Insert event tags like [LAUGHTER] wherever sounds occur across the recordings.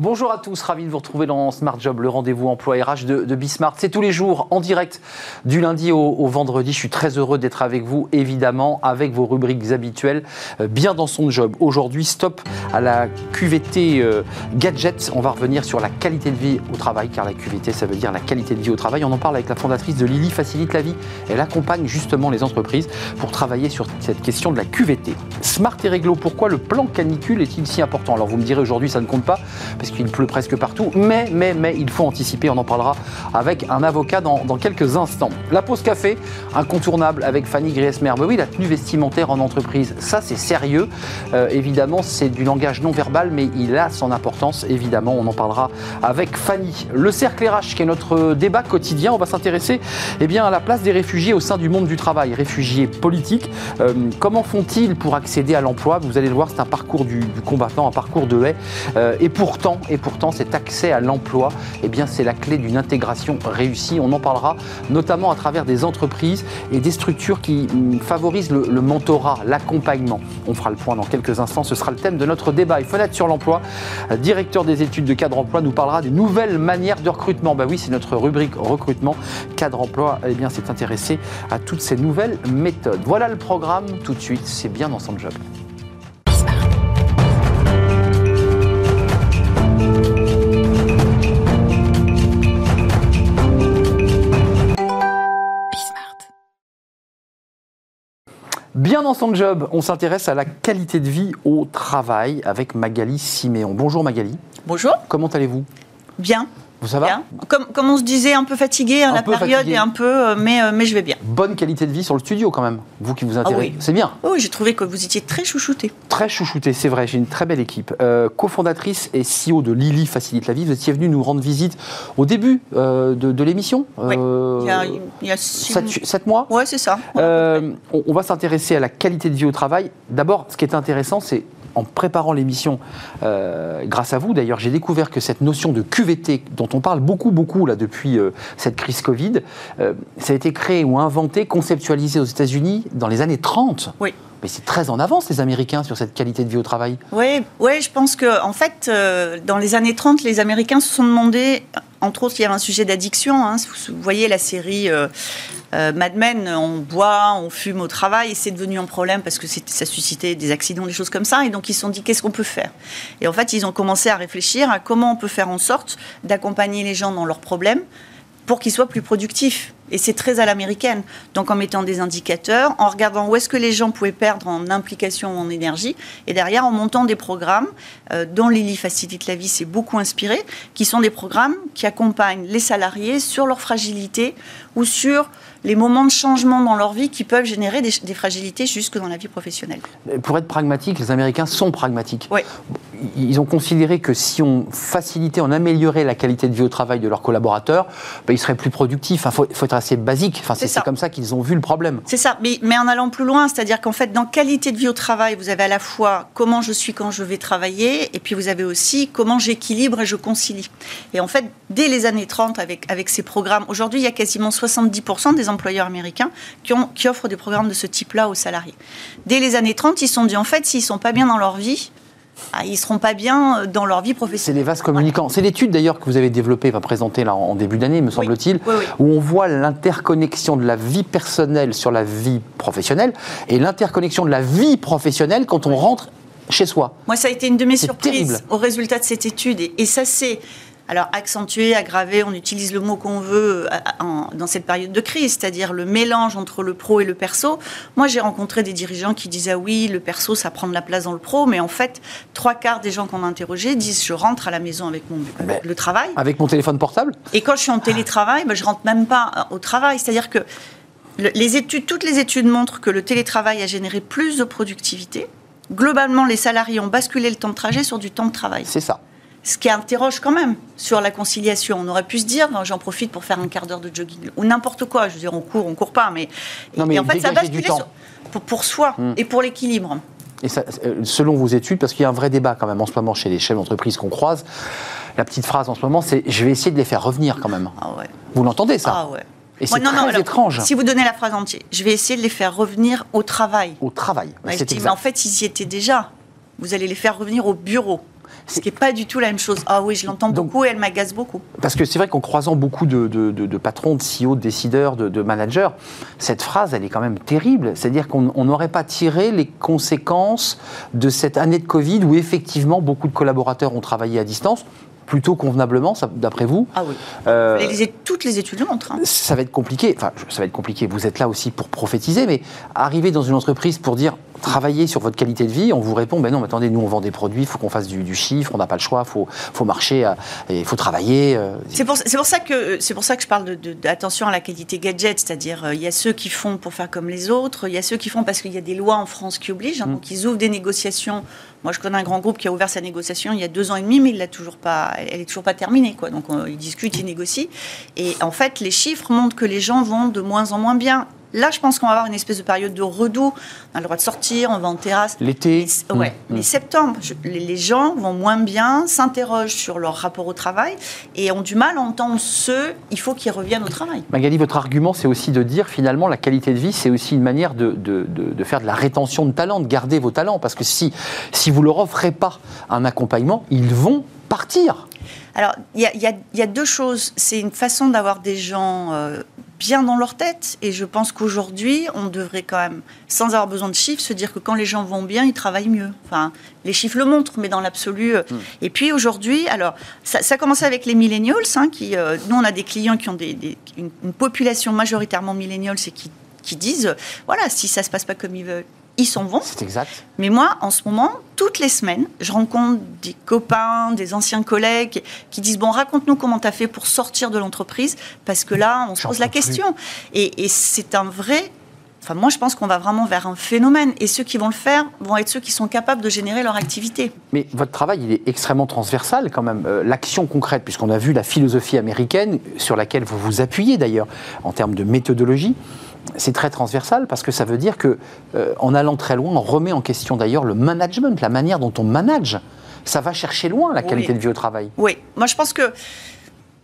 Bonjour à tous, ravi de vous retrouver dans Smart Job, le rendez-vous emploi RH de, de Bismart. C'est tous les jours en direct du lundi au, vendredi. Je suis très heureux d'être avec vous, évidemment, avec vos rubriques habituelles, euh, bien dans son job. Aujourd'hui, stop à la QVT euh, gadget. On va revenir sur la qualité de vie au travail, car la QVT, ça veut dire la qualité de vie au travail. On en parle avec la fondatrice de Lily Facilite la vie. Elle accompagne justement les entreprises pour travailler sur cette question de la QVT. Smart et réglo, pourquoi le plan canicule est-il si important? Alors vous me direz aujourd'hui, ça ne compte pas qu'il pleut presque partout. Mais, mais, mais, il faut anticiper. On en parlera avec un avocat dans, quelques instants. La pause café, incontournable avec Fanny Griesmer. oui, la tenue vestimentaire en entreprise, ça c'est sérieux. Euh, évidemment, c'est du langage non verbal, mais il a son importance. Évidemment, on en parlera avec Fanny. Le cercle RH, qui est notre débat quotidien, on va s'intéresser eh bien, à la place des réfugiés au sein du monde du travail. Réfugiés politiques, euh, comment font-ils pour accéder à l'emploi? Vous allez le voir, c'est un parcours du, combattant, un parcours de haie. Euh, et pourtant, et pourtant cet accès à l'emploi, eh c'est la clé d'une intégration réussie. On en parlera notamment à travers des entreprises et des structures qui mm, favorisent le, mentorat, l'accompagnement. On fera le point dans quelques instants, ce sera le thème de notre débat. Et Fenêtre sur l'emploi, directeur des études de cadre emploi, nous parlera des nouvelles manières de recrutement. Bah oui, c'est notre rubrique recrutement. Cadre emploi, eh bien s'est intéressé à toutes ces nouvelles méthodes. Voilà le programme tout de suite, c'est bien dans son job. Bien dans son job, on s'intéresse à la qualité de vie au travail avec Magali Siméon. Bonjour Magali. Bonjour. Comment allez-vous? Bien. Vous ça va comme, comme, on se disait, un peu fatigué, hein, la période est un peu, euh, mais, euh, mais je vais bien. Bonne qualité de vie sur le studio quand même, vous qui vous ah intéressez. C'est bien. Oui, j'ai trouvé que vous étiez très chouchouté. Très chouchouté, c'est vrai, j'ai une très belle équipe. Euh, cofondatrice et CEO de Lily Facilite la vie, vous étiez venue nous rendre visite au début de, l'émission Oui, il y a, sept, mois Oui, c'est ça. on va s'intéresser à la qualité de vie au travail. D'abord, ce qui est intéressant, c'est en préparant l'émission, euh, grâce à vous d'ailleurs, j'ai découvert que cette notion de QVT, dont on parle beaucoup, beaucoup là depuis euh, cette crise Covid, euh, ça a été créé ou inventé, conceptualisé aux États-Unis dans les années 30. Oui. Mais c'est très en avance, les Américains, sur cette qualité de vie au travail. Oui, oui je pense que, en fait, dans les années 30, les Américains se sont demandé entre autres, il y avait un sujet d'addiction. Hein. Vous voyez la série euh, euh, Mad Men, on boit, on fume au travail, et c'est devenu un problème parce que ça suscitait des accidents, des choses comme ça. Et donc, ils se sont dit, qu'est-ce qu'on peut faire? Et en fait, ils ont commencé à réfléchir à comment on peut faire en sorte d'accompagner les gens dans leurs problèmes pour qu'ils soient plus productifs. Et c'est très à l'américaine. Donc en mettant des indicateurs, en regardant où est-ce que les gens pouvaient perdre en implication ou en énergie, et derrière en montant des programmes euh, dont Lily Facilite la vie s'est beaucoup inspiré, qui sont des programmes qui accompagnent les salariés sur leur fragilité ou sur les moments de changement dans leur vie qui peuvent générer des, fragilités jusque dans la vie professionnelle. Pour être pragmatique, les Américains sont pragmatiques. Oui. Ils ont considéré que si on facilitait, on améliorait la qualité de vie au travail de leurs collaborateurs, ben, ils seraient plus productifs. Il faut, faut, être assez basique. Enfin, c'est comme ça qu'ils ont vu le problème. C'est ça. Mais, mais, en allant plus loin, c'est-à-dire qu'en fait, dans qualité de vie au travail, vous avez à la fois comment je suis quand je vais travailler, et puis vous avez aussi comment j'équilibre et je concilie. Et en fait, dès les années 30, avec, avec ces programmes, aujourd'hui, il y a quasiment 70% des employeurs américains qui, ont, qui offrent des programmes de ce type-là aux salariés. Dès les années 30, ils se sont dit, en fait, s'ils ne sont pas bien dans leur vie, ils ne seront pas bien dans leur vie professionnelle. C'est les vases communicants. C'est l'étude d'ailleurs que vous avez développée, va présenter là en début d'année, me semble-t-il, où on voit l'interconnexion de la vie personnelle sur la vie professionnelle et l'interconnexion de la vie professionnelle quand on rentre chez soi. Moi, ça a été une de mes surprises au résultat de cette étude. Et, et ça, c'est alors accentuer, aggraver, on utilise le mot qu'on veut euh, dans cette période de crise, c'est-à-dire le mélange entre le pro et le perso. Moi, j'ai rencontré des dirigeants qui disaient ah oui, le perso, ça prend de la place dans le pro, mais en fait, trois quarts des gens qu'on a interrogés disent je rentre à la maison avec mon le travail. Avec mon téléphone portable? Et quand je suis en télétravail, ben, je rentre même pas euh, au travail. C'est-à-dire que les études, toutes les études montrent que le télétravail a généré plus de productivité. Globalement, les salariés ont basculé le temps de trajet sur du temps de travail. C'est ça ce qui interroge quand même sur la conciliation. On aurait pu se dire, j'en profite pour faire un quart d'heure de jogging, ou n'importe quoi. Je veux dire, on court, on court pas, mais, en fait, ça bascule pour, soi hmm. et pour l'équilibre. Et euh, selon vos études, parce qu'il y a un vrai débat quand même en ce moment chez les chefs d'entreprise qu'on croise, la petite phrase en ce moment, c'est je vais essayer de les faire revenir quand même. Ah vous l'entendez ça Ah ouais. Et c'est très étrange. Si vous donnez la phrase entière, je vais essayer de les faire revenir au travail. Au travail. mais en fait, ils y étaient déjà. Vous allez les faire revenir au bureau. Ce qui n'est pas du tout la même chose. Ah oui, je l'entends beaucoup et elle m'agace beaucoup. Parce que c'est vrai qu'en croisant beaucoup de, patrons, de CEO, de décideurs, de, managers, cette phrase, elle est quand même terrible. C'est-à-dire qu'on n'aurait pas tiré les conséquences de cette année de Covid où effectivement beaucoup de collaborateurs ont travaillé à distance plutôt convenablement, d'après vous. Ah oui. Euh, toutes les études le montrent. Hein. Ça va être compliqué. Enfin, ça va être compliqué. Vous êtes là aussi pour prophétiser, mais arriver dans une entreprise pour dire travailler sur votre qualité de vie, on vous répond, ben non, mais attendez, nous on vend des produits, il faut qu'on fasse du, chiffre, on n'a pas le choix, il faut, faut marcher, euh, il faut travailler. Euh. C'est pour, pour, ça que, pour ça que je parle d'attention de, à la qualité gadget, c'est-à-dire euh, il y a ceux qui font pour faire comme les autres, il y a ceux qui font parce qu'il y a des lois en France qui obligent, hein, mm. donc ils ouvrent des négociations. Moi je connais un grand groupe qui a ouvert sa négociation il y a deux ans et demi, mais il l'a toujours pas, elle est toujours pas terminée, quoi. Donc ils discutent, ils négocient, et en fait les chiffres montrent que les gens vont de moins en moins bien. Là, je pense qu'on va avoir une espèce de période de redout. On a le droit de sortir, on va en terrasse. L'été Ouais. Mmh. Mais septembre, les, gens vont moins bien, s'interrogent sur leur rapport au travail et ont du mal à entendre ceux, il faut qu'ils reviennent au travail. Magali, votre argument, c'est aussi de dire finalement la qualité de vie, c'est aussi une manière de, de, de, faire de la rétention de talents, de garder vos talents. Parce que si, si vous ne leur offrez pas un accompagnement, ils vont partir. Alors, il y, y, a deux choses. C'est une façon d'avoir des gens euh, bien dans leur tête. Et je pense qu'aujourd'hui, on devrait quand même, sans avoir besoin de chiffres, se dire que quand les gens vont bien, ils travaillent mieux. Enfin, les chiffres le montrent, mais dans l'absolu. Euh, hmm. Et puis aujourd'hui, alors, ça, ça a commencé avec les millennials, hein, qui, euh, nous, on a des clients qui ont des, une, population majoritairement millennials et qui qui disent, voilà, si ça se passe pas comme ils veulent, ils s'en vont. C'est exact. Mais moi, en ce moment, toutes les semaines, je rencontre des copains, des anciens collègues qui disent Bon, raconte-nous comment tu as fait pour sortir de l'entreprise, parce que là, on se pose la question. Et, c'est un vrai. Enfin, moi, je pense qu'on va vraiment vers un phénomène. Et ceux qui vont le faire vont être ceux qui sont capables de générer leur activité. Mais votre travail, il est extrêmement transversal quand même. Euh, l'action concrète, puisqu'on a vu la philosophie américaine, sur laquelle vous vous appuyez d'ailleurs, en termes de méthodologie c'est très transversal parce que ça veut dire que, euh, en allant très loin, on remet en question d'ailleurs le management, la manière dont on manage. Ça va chercher loin la qualité de vie au travail. Oui, moi je pense que.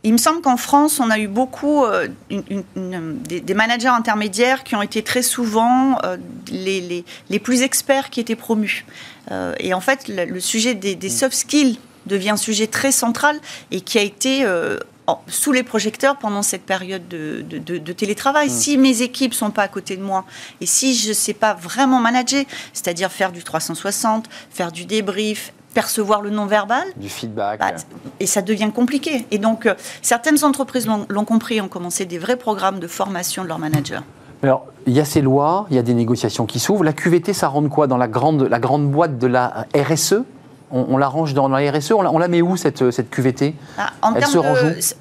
Il me semble qu'en France, on a eu beaucoup euh, des, managers intermédiaires qui ont été très souvent euh, les, les, plus experts qui étaient promus. et en fait, le, sujet des, des, soft skills devient un sujet très central et qui a été sous les projecteurs pendant cette période de, télétravail. Mm. Si mes équipes sont pas à côté de moi et si je ne sais pas vraiment manager, c'est-à-dire faire du 360, faire du débrief, percevoir le non-verbal. Du feedback. Bah, et ça devient compliqué. Et donc, euh, certaines entreprises l'ont compris, ont commencé des vrais programmes de formation de leurs managers. Alors, il y a ces lois, il y a des négociations qui s'ouvrent. La QVT, ça rentre quoi Dans la grande, la grande boîte de la RSE on, la range dans la RSE, on la, met où cette, cette QVT? Ah, Elle se range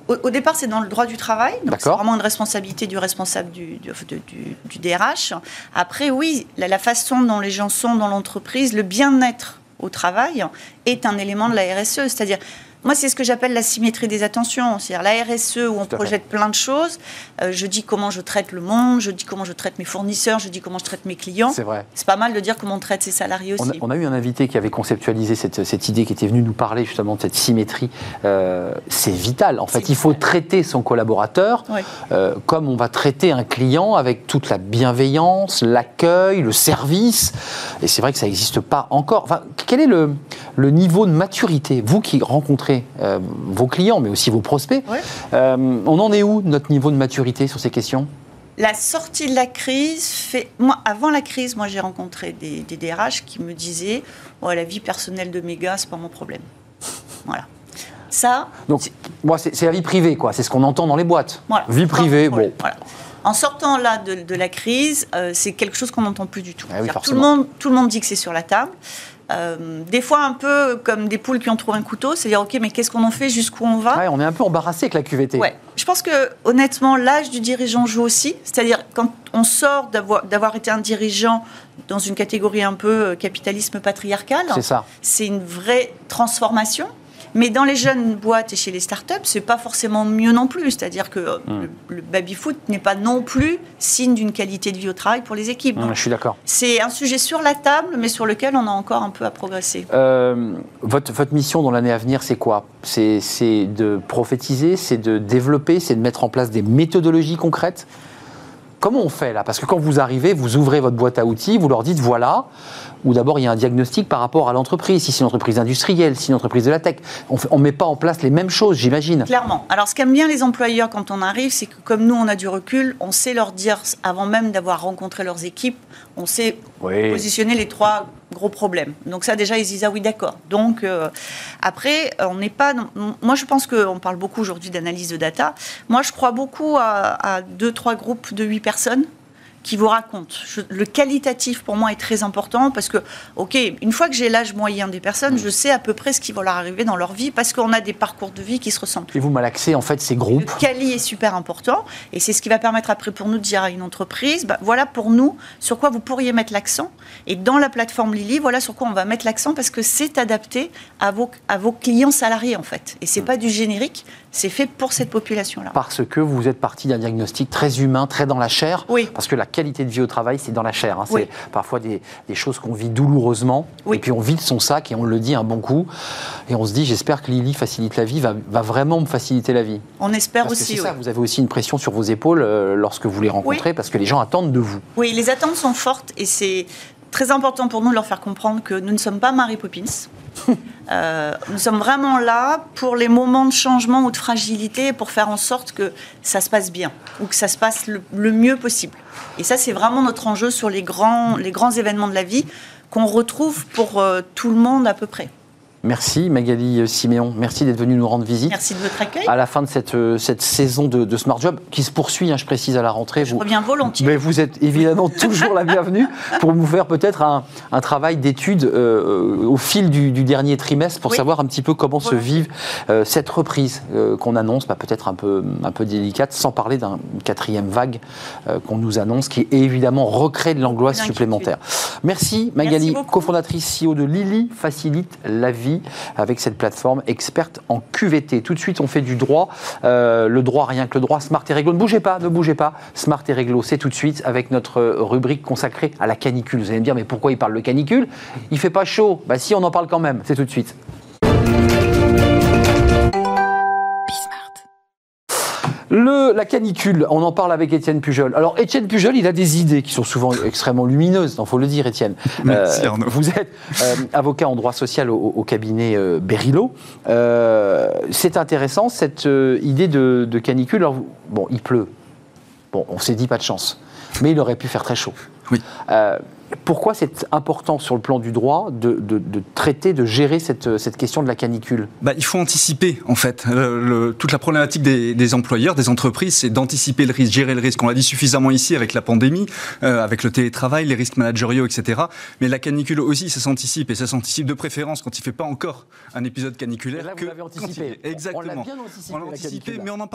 au, départ, c'est dans le droit du travail. Donc c'est vraiment une responsabilité du responsable du, du, DRH. Après, oui, la, façon dont les gens sont dans l'entreprise, le bien-être au travail est un élément de la RSE. C'est-à-dire, moi, c'est ce que j'appelle la symétrie des attentions. C'est-à-dire la RSE où on projette plein de choses. Euh, je dis comment je traite le monde, je dis comment je traite mes fournisseurs, je dis comment je traite mes clients. C'est vrai. C'est pas mal de dire comment on traite ses salariés aussi. On a, eu un invité qui avait conceptualisé cette, cette, idée, qui était venu nous parler justement de cette symétrie. Euh, c'est vital. En fait, il faut traiter son collaborateur euh, comme on va traiter un client avec toute la bienveillance, l'accueil, le service. Et c'est vrai que ça n'existe pas encore. Enfin, quel est le, le niveau de maturité, vous qui rencontrez euh, vos clients, mais aussi vos prospects. Euh, on en est où, notre niveau de maturité sur ces questions? La sortie de la crise fait. Moi, avant la crise, moi, j'ai rencontré des, DRH qui me disaient oh, la vie personnelle de mes gars, c'est pas mon problème. Voilà. Ça. Donc, moi, c'est la vie privée, quoi. C'est ce qu'on entend dans les boîtes. Vie privée, bon. En sortant là de, la crise, euh, c'est quelque chose qu'on n'entend plus du tout. Ah tout, le monde, tout le monde dit que c'est sur la table. Euh, des fois un peu comme des poules qui ont trouvé un couteau, c'est-à-dire ok mais qu'est-ce qu'on en fait, jusqu'où on va On est un peu embarrassé avec la QVT. Ouais. Je pense que honnêtement l'âge du dirigeant joue aussi, c'est-à-dire quand on sort d'avoir été un dirigeant dans une catégorie un peu euh, capitalisme patriarcal, c'est une vraie transformation. Mais dans les jeunes boîtes et chez les startups, c'est pas forcément mieux non plus. C'est-à-dire que euh, hmm. le, baby-foot n'est pas non plus signe d'une qualité de vie au travail pour les équipes. je suis d'accord. C'est un sujet sur la table, mais sur lequel on a encore un peu à progresser. Euh, votre, votre mission dans l'année à venir, c'est quoi? C'est de prophétiser, c'est de développer, c'est de mettre en place des méthodologies concrètes? Comment on fait là? Parce que quand vous arrivez, vous ouvrez votre boîte à outils, vous leur dites voilà, ou d'abord il y a un diagnostic par rapport à l'entreprise, si c'est une entreprise industrielle, si c'est une entreprise de la tech. On ne met pas en place les mêmes choses, j'imagine. Clairement. Alors ce qu'aiment bien les employeurs quand on arrive, c'est que comme nous on a du recul, on sait leur dire, avant même d'avoir rencontré leurs équipes, on sait positionner les trois gros problèmes. Donc ça déjà ils disent ah oui d'accord. Donc euh, après on n'est pas. Moi je pense qu'on parle beaucoup aujourd'hui d'analyse de data. Moi je crois beaucoup à deux trois groupes de huit personnes qui vous raconte. le qualitatif, pour moi, est très important parce que, OK, une fois que j'ai l'âge moyen des personnes, je sais à peu près ce qui va leur arriver dans leur vie parce qu'on a des parcours de vie qui se ressemblent. Et vous malaxez, en fait, ces groupes Le quali est super important et c'est ce qui va permettre après pour nous de dire à une entreprise, bah, voilà pour nous sur quoi vous pourriez mettre l'accent. Et dans la plateforme Lily, voilà sur quoi on va mettre l'accent parce que c'est adapté à vos, à vos clients salariés, en fait. Et c'est n'est mm. pas du générique, c'est fait pour cette population-là. Parce que vous êtes parti d'un diagnostic très humain, très dans la chair. Oui. Parce que la qualité de vie au travail, c'est dans la chair. Hein. C'est parfois des, choses qu'on vit douloureusement. Et puis on vide son sac et on le dit un bon coup. Et on se dit, j'espère que Lily facilite la vie, va, vraiment me faciliter la vie. On espère aussi. Ça, vous avez aussi une pression sur vos épaules euh, lorsque vous les rencontrez, parce que les gens attendent de vous. Oui, les attentes sont fortes et c'est très important pour nous de leur faire comprendre que nous ne sommes pas Mary Poppins. [LAUGHS] Euh, nous sommes vraiment là pour les moments de changement ou de fragilité, pour faire en sorte que ça se passe bien ou que ça se passe le, mieux possible. Et ça, c'est vraiment notre enjeu sur les grands, les grands événements de la vie qu'on retrouve pour euh, tout le monde à peu près. Merci Magali Siméon, merci d'être venue nous rendre visite. Merci de votre accueil. À la fin de cette, euh, cette saison de, Smart Job, qui se poursuit, hein, je précise, à la rentrée. Je vous, reviens volontiers. Mais vous êtes évidemment [LAUGHS] toujours la bienvenue pour nous faire peut-être un, un, travail d'étude euh, au fil du, dernier trimestre pour savoir un petit peu comment se vive euh, cette reprise qu'on annonce, bah, peut-être un peu, un peu délicate, sans parler d'une quatrième vague qu'on nous annonce, qui évidemment recrée de l'angoisse supplémentaire. Merci Magali, cofondatrice CEO de Lily, facilite la vie avec cette plateforme experte en QVT. Tout de suite, on fait du droit. Euh, le droit, rien que le droit, Smart et Réglo. Ne bougez pas, ne bougez pas. Smart et Réglo, c'est tout de suite avec notre rubrique consacrée à la canicule. Vous allez me dire, mais pourquoi il parle de canicule? Il fait pas chaud. Bah si, on en parle quand même. C'est tout de suite. La canicule, on en parle avec Étienne Pujol. Alors, Étienne Pujol, il a des idées qui sont souvent extrêmement lumineuses, il faut le dire, Étienne. [LAUGHS] Merci, euh, vous êtes euh, avocat en droit social au, cabinet euh, c'est intéressant, cette idée de, canicule. bon, il pleut. Bon, on s'est dit pas de chance. Mais il aurait pu faire très chaud. Oui pourquoi c'est important sur le plan du droit de, traiter, de gérer cette, cette, question de la canicule? Bah, Il faut anticiper, en fait. toute la problématique des, employeurs, des entreprises, c'est d'anticiper le risque, gérer le risque. On l'a dit suffisamment ici avec la pandémie, euh, avec le télétravail, les risques managériaux, etc. Mais la canicule aussi, ça s'anticipe. Et ça s'anticipe de préférence quand il ne fait pas encore un épisode caniculaire. là, vous l'avez anticipé. Exactement. On l'a bien anticipé, mais on en